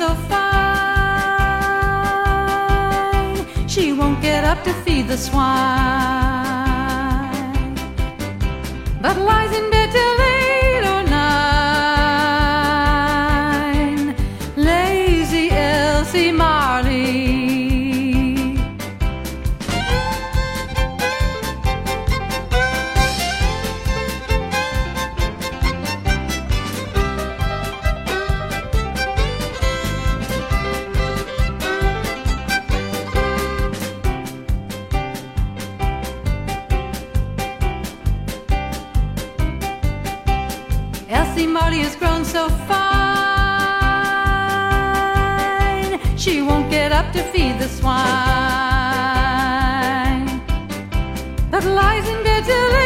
so fine. She won't get up to feed the swine, but lies in bed till eight or nine. Lazy Elsie Marley. Elsie Marley has grown so fine, she won't get up to feed the swine. But lies in bed till